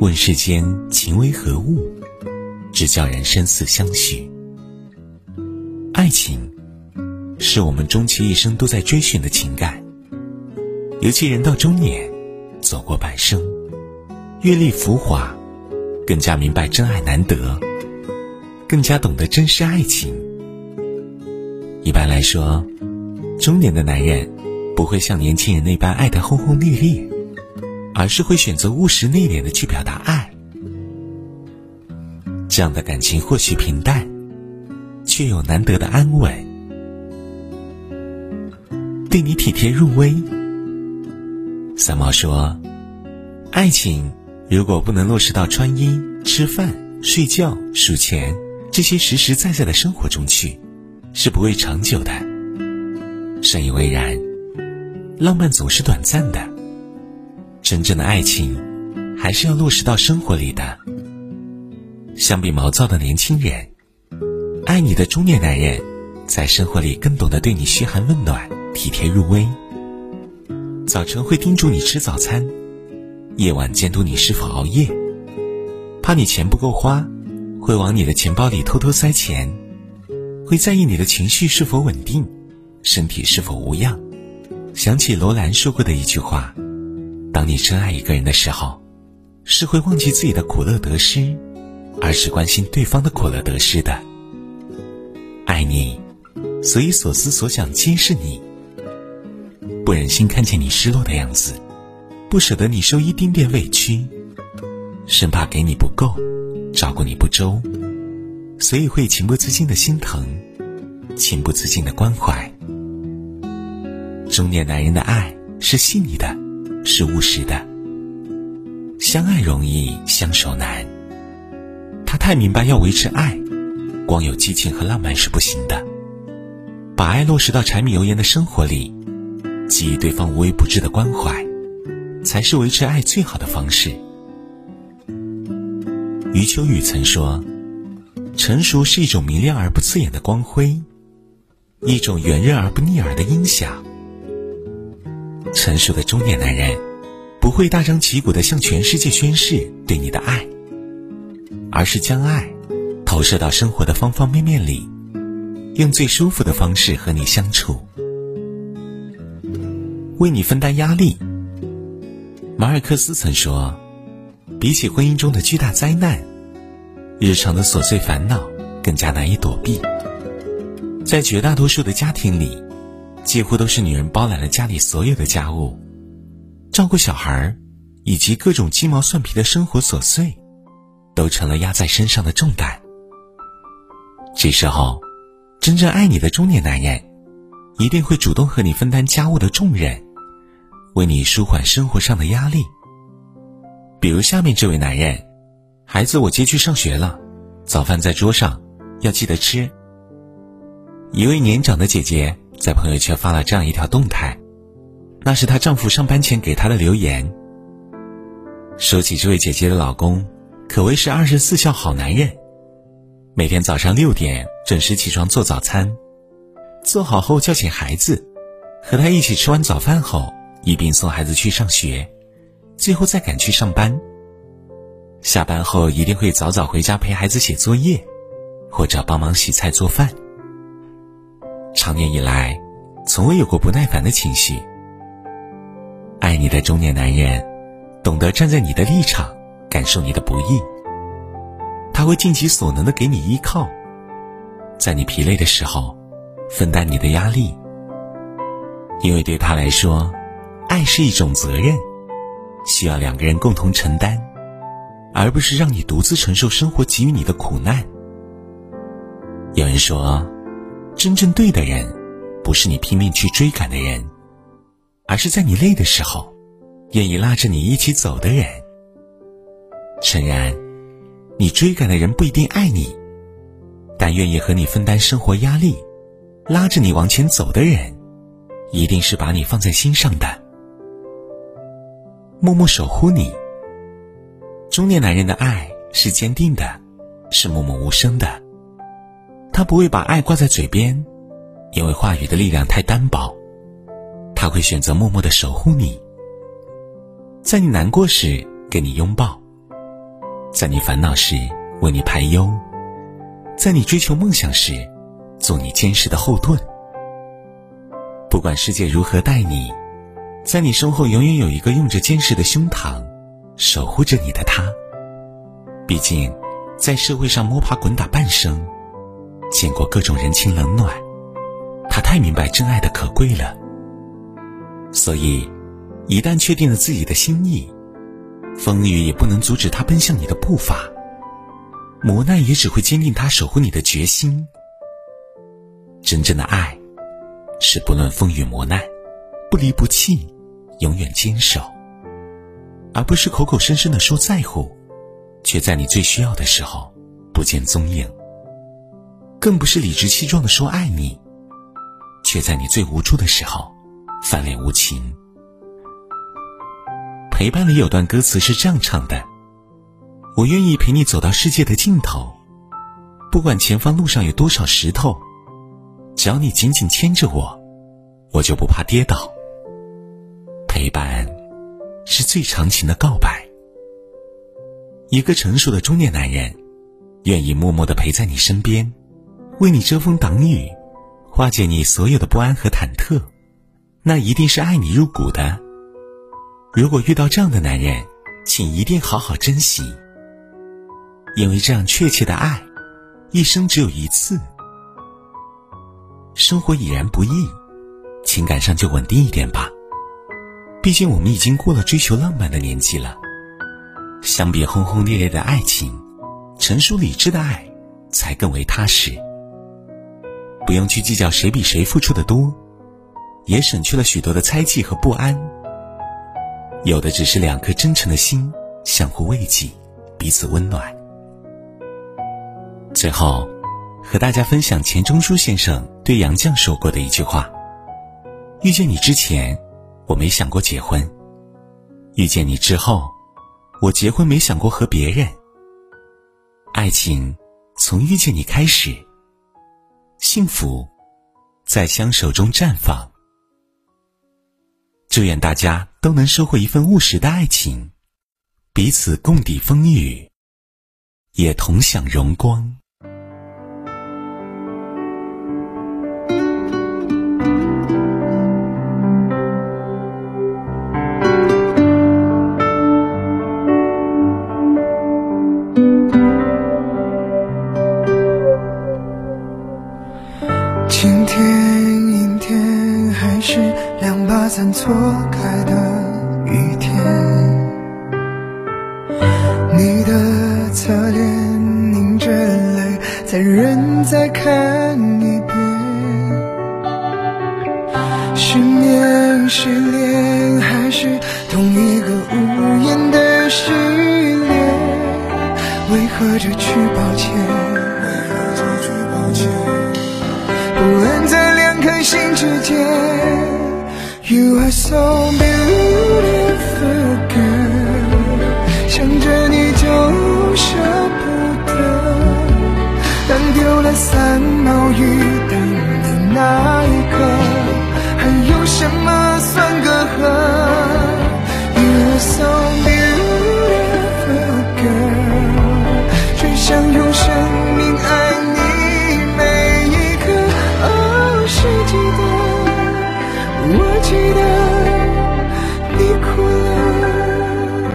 问世间情为何物，只叫人生死相许。爱情，是我们终其一生都在追寻的情感。尤其人到中年，走过半生，阅历浮华，更加明白真爱难得，更加懂得珍视爱情。一般来说，中年的男人不会像年轻人那般爱得轰轰烈烈。而是会选择务实内敛的去表达爱，这样的感情或许平淡，却有难得的安稳，对你体贴入微。三毛说：“爱情如果不能落实到穿衣、吃饭、睡觉、数钱这些实实在在的生活中去，是不会长久的。”深以为然，浪漫总是短暂的。真正的爱情，还是要落实到生活里的。相比毛躁的年轻人，爱你的中年男人，在生活里更懂得对你嘘寒问暖、体贴入微。早晨会叮嘱你吃早餐，夜晚监督你是否熬夜，怕你钱不够花，会往你的钱包里偷偷塞钱，会在意你的情绪是否稳定，身体是否无恙。想起罗兰说过的一句话。当你真爱一个人的时候，是会忘记自己的苦乐得失，而是关心对方的苦乐得失的。爱你，所以所思所想皆是你。不忍心看见你失落的样子，不舍得你受一丁点委屈，生怕给你不够，照顾你不周，所以会情不自禁的心疼，情不自禁的关怀。中年男人的爱是细腻的。是务实的，相爱容易相守难。他太明白要维持爱，光有激情和浪漫是不行的。把爱落实到柴米油盐的生活里，给予对方无微不至的关怀，才是维持爱最好的方式。余秋雨曾说：“成熟是一种明亮而不刺眼的光辉，一种圆润而不腻耳的音响。”成熟的中年男人，不会大张旗鼓的向全世界宣誓对你的爱，而是将爱投射到生活的方方面面里，用最舒服的方式和你相处，为你分担压力。马尔克斯曾说：“比起婚姻中的巨大灾难，日常的琐碎烦恼更加难以躲避。”在绝大多数的家庭里。几乎都是女人包揽了家里所有的家务，照顾小孩以及各种鸡毛蒜皮的生活琐碎，都成了压在身上的重担。这时候，真正爱你的中年男人，一定会主动和你分担家务的重任，为你舒缓生活上的压力。比如下面这位男人，孩子我接去上学了，早饭在桌上，要记得吃。一位年长的姐姐。在朋友圈发了这样一条动态，那是她丈夫上班前给她的留言。说起这位姐姐的老公，可谓是二十四孝好男人，每天早上六点准时起床做早餐，做好后叫醒孩子，和他一起吃完早饭后，一并送孩子去上学，最后再赶去上班。下班后一定会早早回家陪孩子写作业，或者帮忙洗菜做饭。长年以来，从未有过不耐烦的情绪。爱你的中年男人，懂得站在你的立场，感受你的不易。他会尽其所能的给你依靠，在你疲累的时候，分担你的压力。因为对他来说，爱是一种责任，需要两个人共同承担，而不是让你独自承受生活给予你的苦难。有人说。真正对的人，不是你拼命去追赶的人，而是在你累的时候，愿意拉着你一起走的人。诚然，你追赶的人不一定爱你，但愿意和你分担生活压力，拉着你往前走的人，一定是把你放在心上的，默默守护你。中年男人的爱是坚定的，是默默无声的。他不会把爱挂在嘴边，因为话语的力量太单薄。他会选择默默的守护你，在你难过时给你拥抱，在你烦恼时为你排忧，在你追求梦想时做你坚实的后盾。不管世界如何待你，在你身后永远有一个用着坚实的胸膛守护着你的他。毕竟，在社会上摸爬滚打半生，见过各种人情冷暖，他太明白真爱的可贵了。所以，一旦确定了自己的心意，风雨也不能阻止他奔向你的步伐，磨难也只会坚定他守护你的决心。真正的爱。是不论风雨磨难，不离不弃，永远坚守，而不是口口声声的说在乎，却在你最需要的时候不见踪影；更不是理直气壮的说爱你，却在你最无助的时候翻脸无情。陪伴里有段歌词是这样唱的：“我愿意陪你走到世界的尽头，不管前方路上有多少石头。”只要你紧紧牵着我，我就不怕跌倒。陪伴是最长情的告白。一个成熟的中年男人，愿意默默的陪在你身边，为你遮风挡雨，化解你所有的不安和忐忑，那一定是爱你入骨的。如果遇到这样的男人，请一定好好珍惜，因为这样确切的爱，一生只有一次。生活已然不易，情感上就稳定一点吧。毕竟我们已经过了追求浪漫的年纪了。相比轰轰烈烈的爱情，成熟理智的爱才更为踏实。不用去计较谁比谁付出的多，也省去了许多的猜忌和不安。有的只是两颗真诚的心，相互慰藉，彼此温暖。最后。和大家分享钱钟书先生对杨绛说过的一句话：“遇见你之前，我没想过结婚；遇见你之后，我结婚没想过和别人。爱情从遇见你开始，幸福在相守中绽放。祝愿大家都能收获一份务实的爱情，彼此共抵风雨，也同享荣光。”晴天、阴天，还是两把伞错开的雨天，你的侧脸凝着泪，再忍再看一遍。失眠、失恋，还是同一个无言的失恋？为何这句抱歉？之间。You are so beautiful girl，想着你就舍不得，当丢了三毛雨等的那一刻，还有什么算隔阂